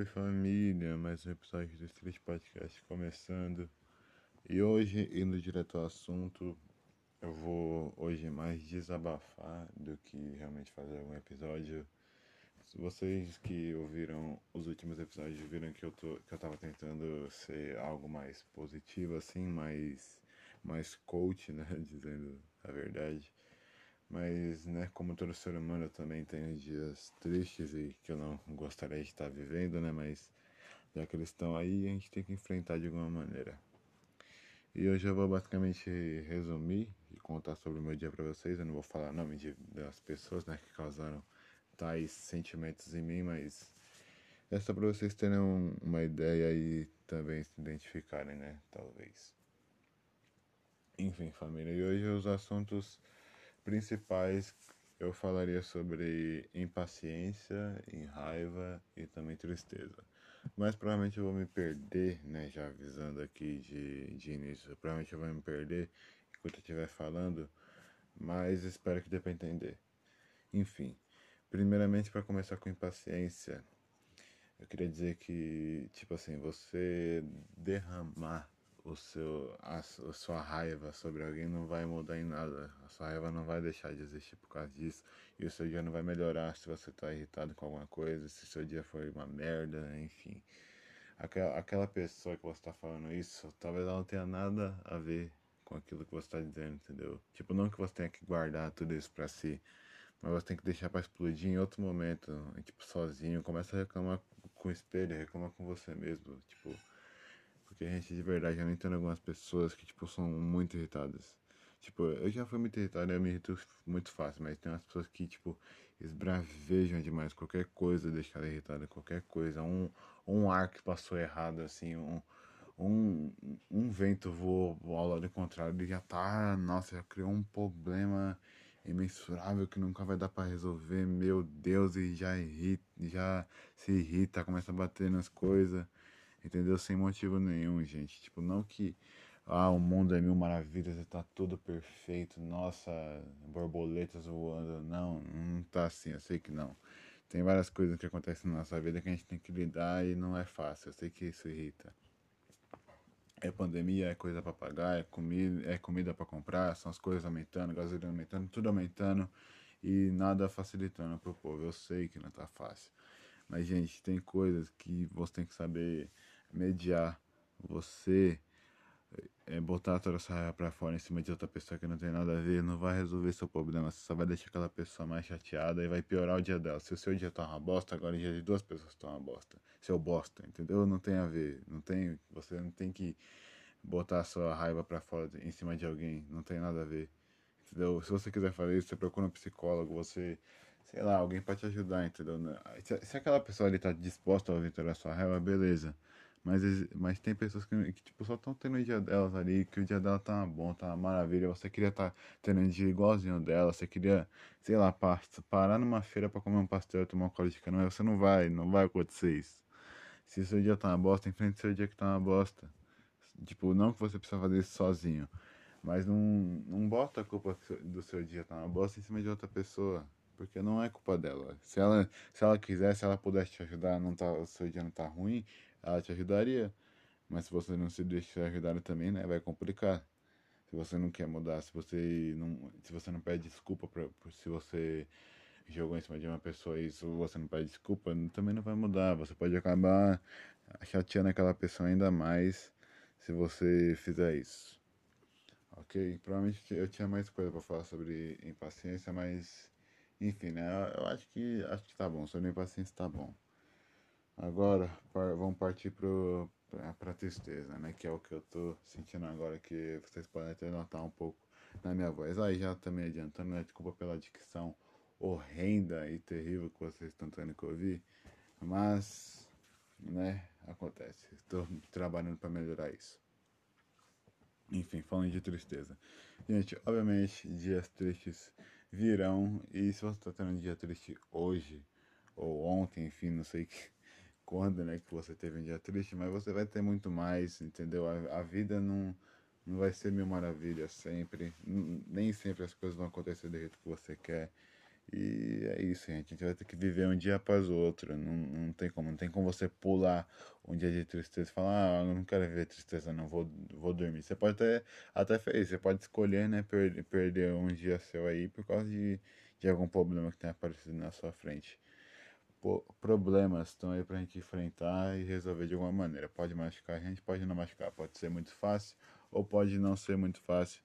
Salve família, mais um episódio do Street Podcast começando. E hoje, indo direto ao assunto, eu vou hoje mais desabafar do que realmente fazer algum episódio. Vocês que ouviram os últimos episódios viram que eu, tô, que eu tava tentando ser algo mais positivo, assim, mais, mais coach, né? Dizendo a verdade. Mas, né, como todo ser humano, eu também tenho dias tristes e que eu não gostaria de estar vivendo, né? Mas já que eles estão aí, a gente tem que enfrentar de alguma maneira. E hoje eu vou basicamente resumir e contar sobre o meu dia para vocês. Eu não vou falar nome de, das pessoas, né, que causaram tais sentimentos em mim, mas é só para vocês terem uma ideia e também se identificarem, né, talvez. Enfim, família, e hoje os assuntos principais eu falaria sobre impaciência, em raiva e também tristeza. Mas provavelmente eu vou me perder, né? Já avisando aqui de, de início. Provavelmente eu vou me perder enquanto eu estiver falando. Mas espero que dê para entender. Enfim, primeiramente para começar com impaciência, eu queria dizer que, tipo assim, você derramar o seu, a, a, sua raiva sobre alguém não vai mudar em nada. A sua raiva não vai deixar de existir por causa disso. E o seu dia não vai melhorar se você está irritado com alguma coisa, se seu dia foi uma merda, enfim. Aquela, aquela pessoa que você está falando isso, talvez ela não tenha nada a ver com aquilo que você está dizendo, entendeu? Tipo, não que você tenha que guardar tudo isso pra si, mas você tem que deixar para explodir em outro momento, tipo, sozinho. Começa a reclamar com o espelho, reclama com você mesmo, tipo porque a gente de verdade já não entende algumas pessoas que, tipo, são muito irritadas. Tipo, eu já fui muito irritado eu me irrito muito fácil, mas tem umas pessoas que, tipo, esbravejam demais. Qualquer coisa deixa ela irritada, qualquer coisa. Um, um ar que passou errado, assim, um, um, um vento voou ao lado contrário e já tá, nossa, já criou um problema imensurável que nunca vai dar para resolver, meu Deus, e já irrita, já se irrita, começa a bater nas coisas entendeu? Sem motivo nenhum, gente. Tipo, não que ah, o mundo é mil maravilhas e tá tudo perfeito, nossa, borboletas voando. Não, não tá assim, eu sei que não. Tem várias coisas que acontecem na nossa vida que a gente tem que lidar e não é fácil. Eu sei que isso irrita. É pandemia, é coisa para pagar, é comida, é comida para comprar, são as coisas aumentando, gasolina aumentando, tudo aumentando e nada facilitando pro povo. Eu sei que não tá fácil. Mas, gente, tem coisas que você tem que saber mediar você é, botar toda essa raiva pra fora em cima de outra pessoa que não tem nada a ver, não vai resolver seu problema. Você só vai deixar aquela pessoa mais chateada e vai piorar o dia dela. Se o seu dia tá uma bosta, agora o dia de duas pessoas tá uma bosta. Seu bosta, entendeu? Não tem a ver. Não tem, você não tem que botar a sua raiva pra fora em cima de alguém. Não tem nada a ver. Entendeu? Se você quiser fazer isso, você procura um psicólogo, você sei lá, alguém pra te ajudar, entendeu? Se, se aquela pessoa ali tá disposta a ouvir toda a sua raiva, beleza. Mas, mas tem pessoas que, que tipo, só estão tendo o dia delas ali, que o dia dela tá bom, tá uma maravilha. Você queria estar tá tendo um dia igualzinho dela, você queria, sei lá, parar numa feira para comer um pastel, tomar um colo de canoa, você não vai, não vai acontecer isso. Se seu dia tá uma bosta, enfrente seu dia que tá uma bosta. Tipo, não que você precisa fazer isso sozinho. Mas não, não bota a culpa do seu dia tá uma bosta em cima de outra pessoa. Porque não é culpa dela. Se ela, se ela quiser, se ela pudesse te ajudar, não tá, o seu dia não tá ruim, ela te ajudaria. Mas se você não se deixa ajudar também, né, vai complicar. Se você não quer mudar, se você não, se você não pede desculpa pra, se você jogou em cima de uma pessoa e se você não pede desculpa, também não vai mudar. Você pode acabar chateando aquela pessoa ainda mais se você fizer isso. Ok? Provavelmente eu tinha mais coisa para falar sobre impaciência, mas enfim, né? Eu acho que acho que tá bom. Sobre impaciência tá bom. Agora vamos partir para a tristeza, né? Que é o que eu tô sentindo agora, que vocês podem até notar um pouco na minha voz. Aí já também adiantando, né? Desculpa pela dicção horrenda e terrível que vocês estão tendo que ouvir, mas, né? Acontece. Estou trabalhando para melhorar isso. Enfim, falando de tristeza. Gente, obviamente, dias tristes virão. E se você está tendo um dia triste hoje, ou ontem, enfim, não sei que quando, né, que você teve um dia triste, mas você vai ter muito mais, entendeu? A, a vida não, não vai ser mil maravilhas sempre, nem sempre as coisas vão acontecer do jeito que você quer. E é isso, gente. A gente vai ter que viver um dia após o outro. Não, não tem como. Não tem como você pular um dia de tristeza e falar, ah, eu não quero viver tristeza, não, vou, vou dormir. Você pode até, até fazer você pode escolher, né, perder, perder um dia seu aí por causa de, de algum problema que tenha aparecido na sua frente. Problemas estão aí pra gente enfrentar e resolver de alguma maneira. Pode machucar a gente, pode não machucar. Pode ser muito fácil ou pode não ser muito fácil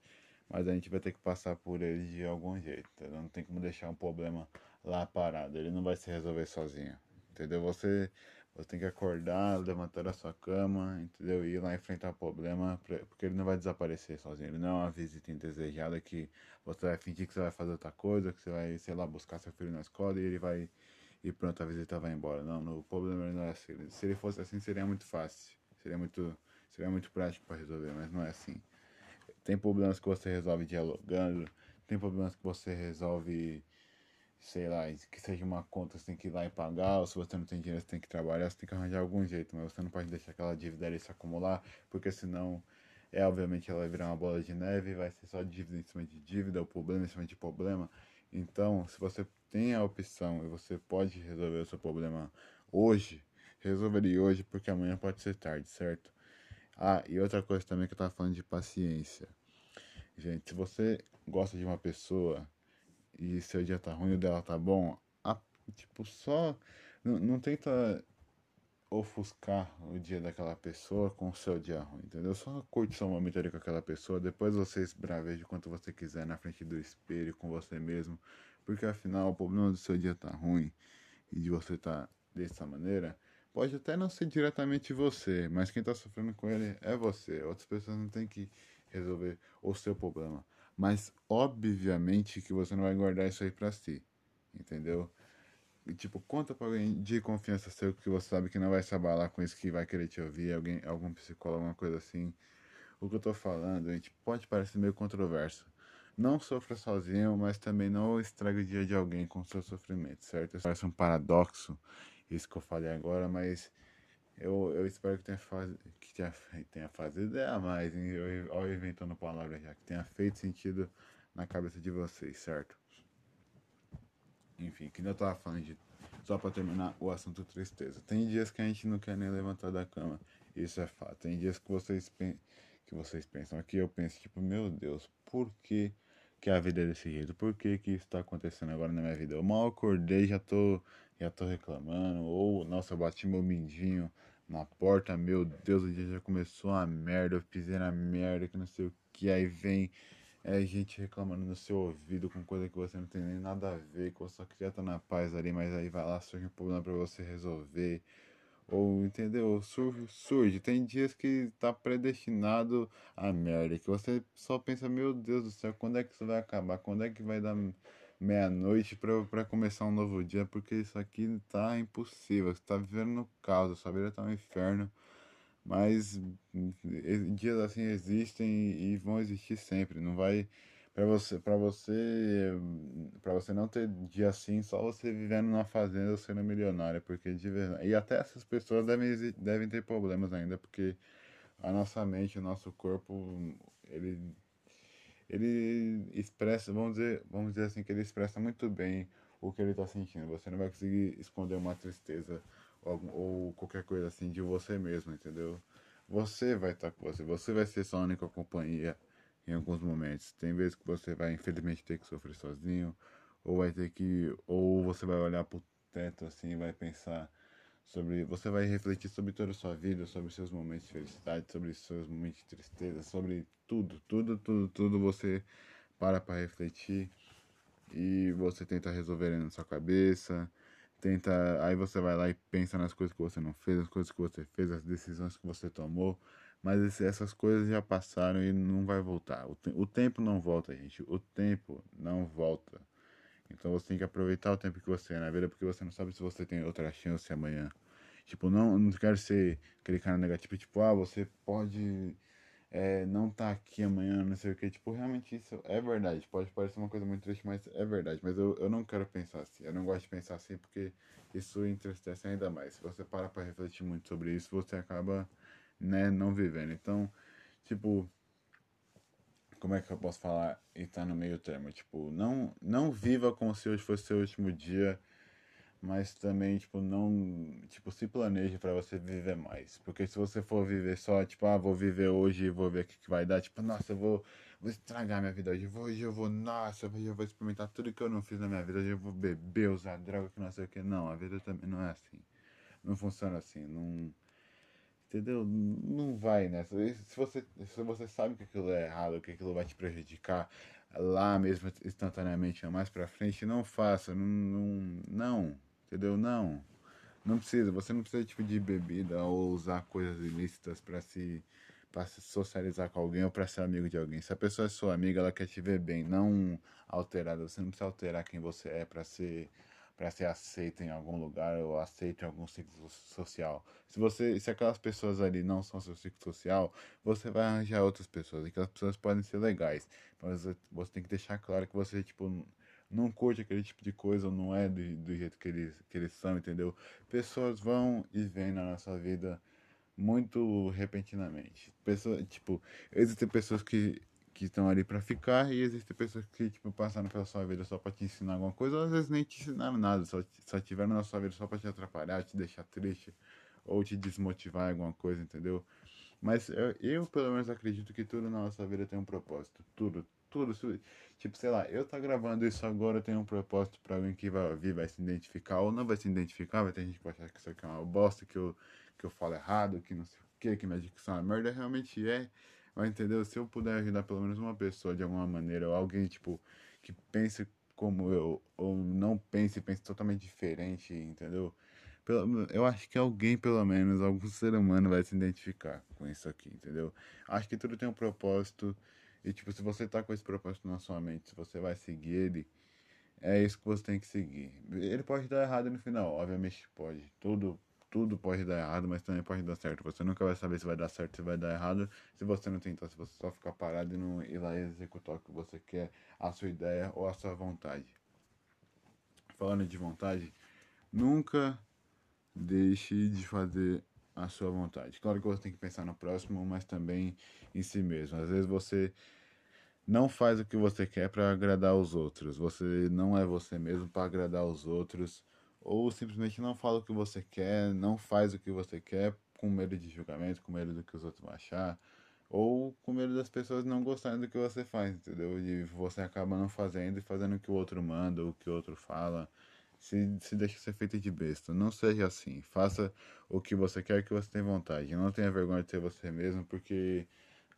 mas a gente vai ter que passar por ele de algum jeito, entendeu? Não tem como deixar um problema lá parado, ele não vai se resolver sozinho, entendeu? Você, você tem que acordar, levantar da sua cama, entendeu? E ir lá enfrentar o problema, porque ele não vai desaparecer sozinho, ele não é uma visita indesejada que você vai fingir que você vai fazer outra coisa, que você vai, sei lá, buscar seu filho na escola e ele vai e pronto, a visita vai embora. Não, o problema não é assim. Se ele fosse assim, seria muito fácil, seria muito, seria muito prático para resolver, mas não é assim. Tem problemas que você resolve dialogando, tem problemas que você resolve, sei lá, que seja uma conta, você tem que ir lá e pagar, ou se você não tem dinheiro, você tem que trabalhar, você tem que arranjar algum jeito, mas você não pode deixar aquela dívida ali se acumular, porque senão, é obviamente ela vai virar uma bola de neve, vai ser só dívida em cima de dívida, o problema em cima de problema. Então, se você tem a opção e você pode resolver o seu problema hoje, resolveria hoje, porque amanhã pode ser tarde, certo? Ah, e outra coisa também que eu tava falando de paciência. Gente, se você gosta de uma pessoa e seu dia tá ruim e o dela tá bom, a, tipo, só. Não, tenta ofuscar o dia daquela pessoa com o seu dia ruim, entendeu? Só curte seu momento ali com aquela pessoa, depois você esbraveja quanto você quiser na frente do espelho com você mesmo, porque afinal o problema do seu dia tá ruim e de você tá dessa maneira Pode até não ser diretamente você, mas quem está sofrendo com ele é você. Outras pessoas não têm que resolver o seu problema. Mas, obviamente, que você não vai guardar isso aí pra si. Entendeu? E, tipo, conta pra alguém de confiança seu que você sabe que não vai se abalar com isso, que vai querer te ouvir, alguém, algum psicólogo, alguma coisa assim. O que eu tô falando, gente, pode parecer meio controverso. Não sofra sozinho, mas também não estrague o dia de alguém com seu sofrimento, certo? Parece um paradoxo isso que eu falei agora, mas eu, eu espero que tenha, faz, que tenha, tenha fazido é a mais? Eu, inventando palavras já, que tenha feito sentido na cabeça de vocês, certo? Enfim, que eu tava falando de. Só pra terminar o assunto tristeza. Tem dias que a gente não quer nem levantar da cama. Isso é fato. Tem dias que vocês, que vocês pensam. Aqui eu penso, tipo, meu Deus, por que, que a vida é desse jeito? Por que, que isso tá acontecendo agora na minha vida? Eu mal acordei já tô já tô reclamando, ou nossa, eu bati meu mindinho na porta, meu Deus, o dia já começou a merda, eu pisei na merda, que não sei o que, aí vem é, gente reclamando no seu ouvido com coisa que você não tem nem nada a ver, que você só queria na paz ali, mas aí vai lá, surge um problema para você resolver. Ou, entendeu? Surge, surge. Tem dias que tá predestinado a merda, que você só pensa, meu Deus do céu, quando é que isso vai acabar? Quando é que vai dar meia-noite para começar um novo dia, porque isso aqui tá impossível. Você tá vivendo no caos, sua vida tá um inferno. Mas dias assim existem e vão existir sempre. Não vai para você, para você, para você não ter dia assim, só você vivendo numa fazenda sendo milionário, porque de verdade, e até essas pessoas devem devem ter problemas ainda, porque a nossa mente, o nosso corpo, ele ele expressa, vamos dizer, vamos dizer assim, que ele expressa muito bem o que ele está sentindo. Você não vai conseguir esconder uma tristeza ou, ou, qualquer coisa assim de você mesmo, entendeu? Você vai estar tá com você, você vai ser sua única companhia em alguns momentos. Tem vezes que você vai, infelizmente, ter que sofrer sozinho, ou vai ter que, ou você vai olhar pro teto assim vai pensar sobre você vai refletir sobre toda a sua vida, sobre seus momentos de felicidade, sobre seus momentos de tristeza, sobre tudo, tudo, tudo, tudo você para para refletir e você tenta resolver na sua cabeça, tenta, aí você vai lá e pensa nas coisas que você não fez, as coisas que você fez, as decisões que você tomou, mas essas coisas já passaram e não vai voltar. O, te o tempo não volta, gente. O tempo não volta. Então você tem que aproveitar o tempo que você é na vida, porque você não sabe se você tem outra chance amanhã. Tipo, não, não quero ser aquele cara negativo, tipo, ah, você pode é, não tá aqui amanhã, não sei o que. Tipo, realmente isso é verdade. Pode parecer uma coisa muito triste, mas é verdade. Mas eu, eu não quero pensar assim. Eu não gosto de pensar assim porque isso entristece ainda mais. Se você para pra refletir muito sobre isso, você acaba, né, não vivendo. Então, tipo, como é que eu posso falar e tá no meio termo? Tipo, não, não viva como se hoje fosse seu último dia, mas também, tipo, não, tipo, se planeje para você viver mais. Porque se você for viver só, tipo, ah, vou viver hoje e vou ver o que, que vai dar, tipo, nossa, eu vou, vou estragar minha vida hoje, hoje eu vou, nossa, hoje eu vou experimentar tudo que eu não fiz na minha vida, hoje eu vou beber, usar droga, que não sei o que. Não, a vida também não é assim. Não funciona assim, não Entendeu? Não vai nessa. Se você, se você sabe que aquilo é errado, que aquilo vai te prejudicar lá mesmo instantaneamente mais pra frente, não faça. Não, não, não. Entendeu? Não. Não precisa. Você não precisa tipo de bebida ou usar coisas ilícitas para se para se socializar com alguém ou para ser amigo de alguém. Se a pessoa é sua amiga, ela quer te ver bem, não alterada. Você não precisa alterar quem você é para ser para ser aceito em algum lugar ou aceito em algum ciclo social. Se você, se aquelas pessoas ali não são seu ciclo social, você vai arranjar outras pessoas. E aquelas pessoas podem ser legais, mas você, tem que deixar claro que você tipo não curte aquele tipo de coisa, ou não é do, do jeito que eles, que eles são, entendeu? Pessoas vão e vêm na nossa vida muito repentinamente. Pessoa, tipo, existem pessoas que que estão ali para ficar e existem pessoas que tipo passaram pela sua vida só para te ensinar alguma coisa ou às vezes nem te ensinaram nada só só tiveram na sua vida só para te atrapalhar te deixar triste ou te desmotivar em alguma coisa entendeu? Mas eu, eu pelo menos acredito que tudo na nossa vida tem um propósito tudo tudo tipo sei lá eu tá gravando isso agora tem um propósito para alguém que vai ouvir vai se identificar ou não vai se identificar vai ter gente que vai achar que isso aqui é uma bosta que eu que eu falo errado que não sei o que que minha dicção é merda realmente é mas entendeu? Se eu puder ajudar pelo menos uma pessoa de alguma maneira, ou alguém, tipo, que pense como eu, ou não pense, pense totalmente diferente, entendeu? Eu acho que alguém, pelo menos, algum ser humano vai se identificar com isso aqui, entendeu? Acho que tudo tem um propósito. E, tipo, se você tá com esse propósito na sua mente, se você vai seguir ele, é isso que você tem que seguir. Ele pode dar errado no final, obviamente pode. Tudo tudo pode dar errado, mas também pode dar certo. Você nunca vai saber se vai dar certo, se vai dar errado, se você não tentar, se você só ficar parado e não ir lá executar o que você quer, a sua ideia ou a sua vontade. Falando de vontade, nunca deixe de fazer a sua vontade. Claro que você tem que pensar no próximo, mas também em si mesmo. Às vezes você não faz o que você quer para agradar os outros. Você não é você mesmo para agradar os outros ou simplesmente não fala o que você quer, não faz o que você quer com medo de julgamento, com medo do que os outros vão achar, ou com medo das pessoas não gostarem do que você faz, entendeu? E você acaba não fazendo e fazendo o que o outro manda, o que o outro fala. Se, se deixa ser feito de besta. Não seja assim. Faça o que você quer, o que você tem vontade. Não tenha vergonha de ser você mesmo, porque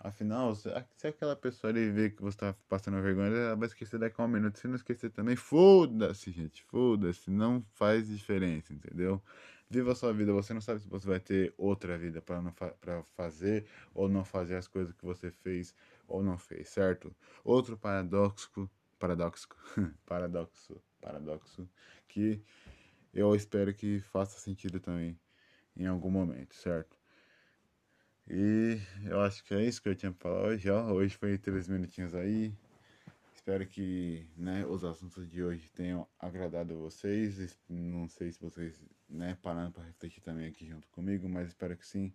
Afinal, se aquela pessoa ali vê que você tá passando vergonha, ela vai esquecer daqui a um minuto. Se não esquecer também, foda-se, gente, foda-se. Não faz diferença, entendeu? Viva a sua vida. Você não sabe se você vai ter outra vida para fa fazer ou não fazer as coisas que você fez ou não fez, certo? Outro paradoxo, paradoxo, paradoxo, paradoxo, que eu espero que faça sentido também em algum momento, certo? E eu acho que é isso que eu tinha pra falar hoje, ó. Hoje foi três minutinhos aí. Espero que né, os assuntos de hoje tenham agradado vocês. Não sei se vocês né, parando para refletir também aqui junto comigo, mas espero que sim.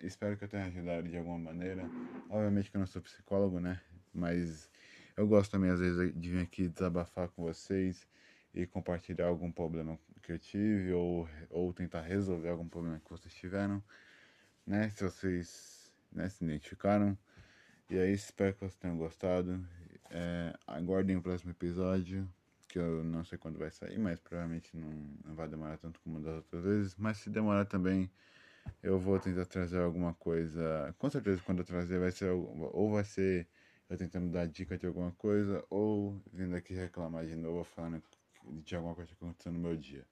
Espero que eu tenha ajudado de alguma maneira. Obviamente que eu não sou psicólogo, né? Mas eu gosto também às vezes de vir aqui desabafar com vocês e compartilhar algum problema que eu tive ou, ou tentar resolver algum problema que vocês tiveram né? Se vocês né, se identificaram. E aí, espero que vocês tenham gostado. É, aguardem o próximo episódio, que eu não sei quando vai sair, mas provavelmente não, não vai demorar tanto como das outras vezes. Mas se demorar também, eu vou tentar trazer alguma coisa. Com certeza, quando eu trazer, vai ser ou vai ser eu tentando dar dica de alguma coisa, ou vindo aqui reclamar de novo, falando de alguma coisa que aconteceu no meu dia.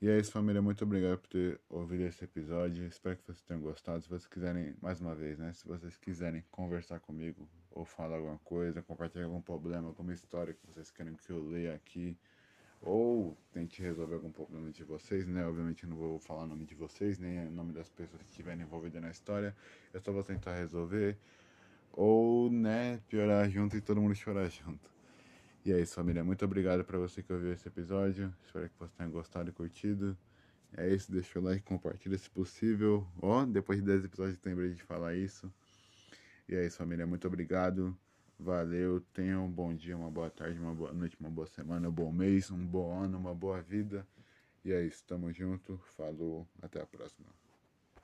E é isso, família. Muito obrigado por ter ouvido esse episódio. Espero que vocês tenham gostado. Se vocês quiserem, mais uma vez, né? Se vocês quiserem conversar comigo ou falar alguma coisa, compartilhar algum problema, alguma história que vocês querem que eu leia aqui, ou tente resolver algum problema de vocês, né? Obviamente eu não vou falar o nome de vocês, nem o nome das pessoas que estiverem envolvidas na história. Eu só vou tentar resolver. Ou, né, piorar junto e todo mundo chorar junto. E é isso, família. Muito obrigado para você que ouviu esse episódio. Espero que você tenha gostado e curtido. É isso, deixa o like, compartilha se possível. Ó, oh, depois de 10 episódios lembrei de falar isso. E é isso, família. Muito obrigado. Valeu, tenha um bom dia, uma boa tarde, uma boa noite, uma boa semana, um bom mês, um bom ano, uma boa vida. E é isso, tamo junto, falou, até a próxima.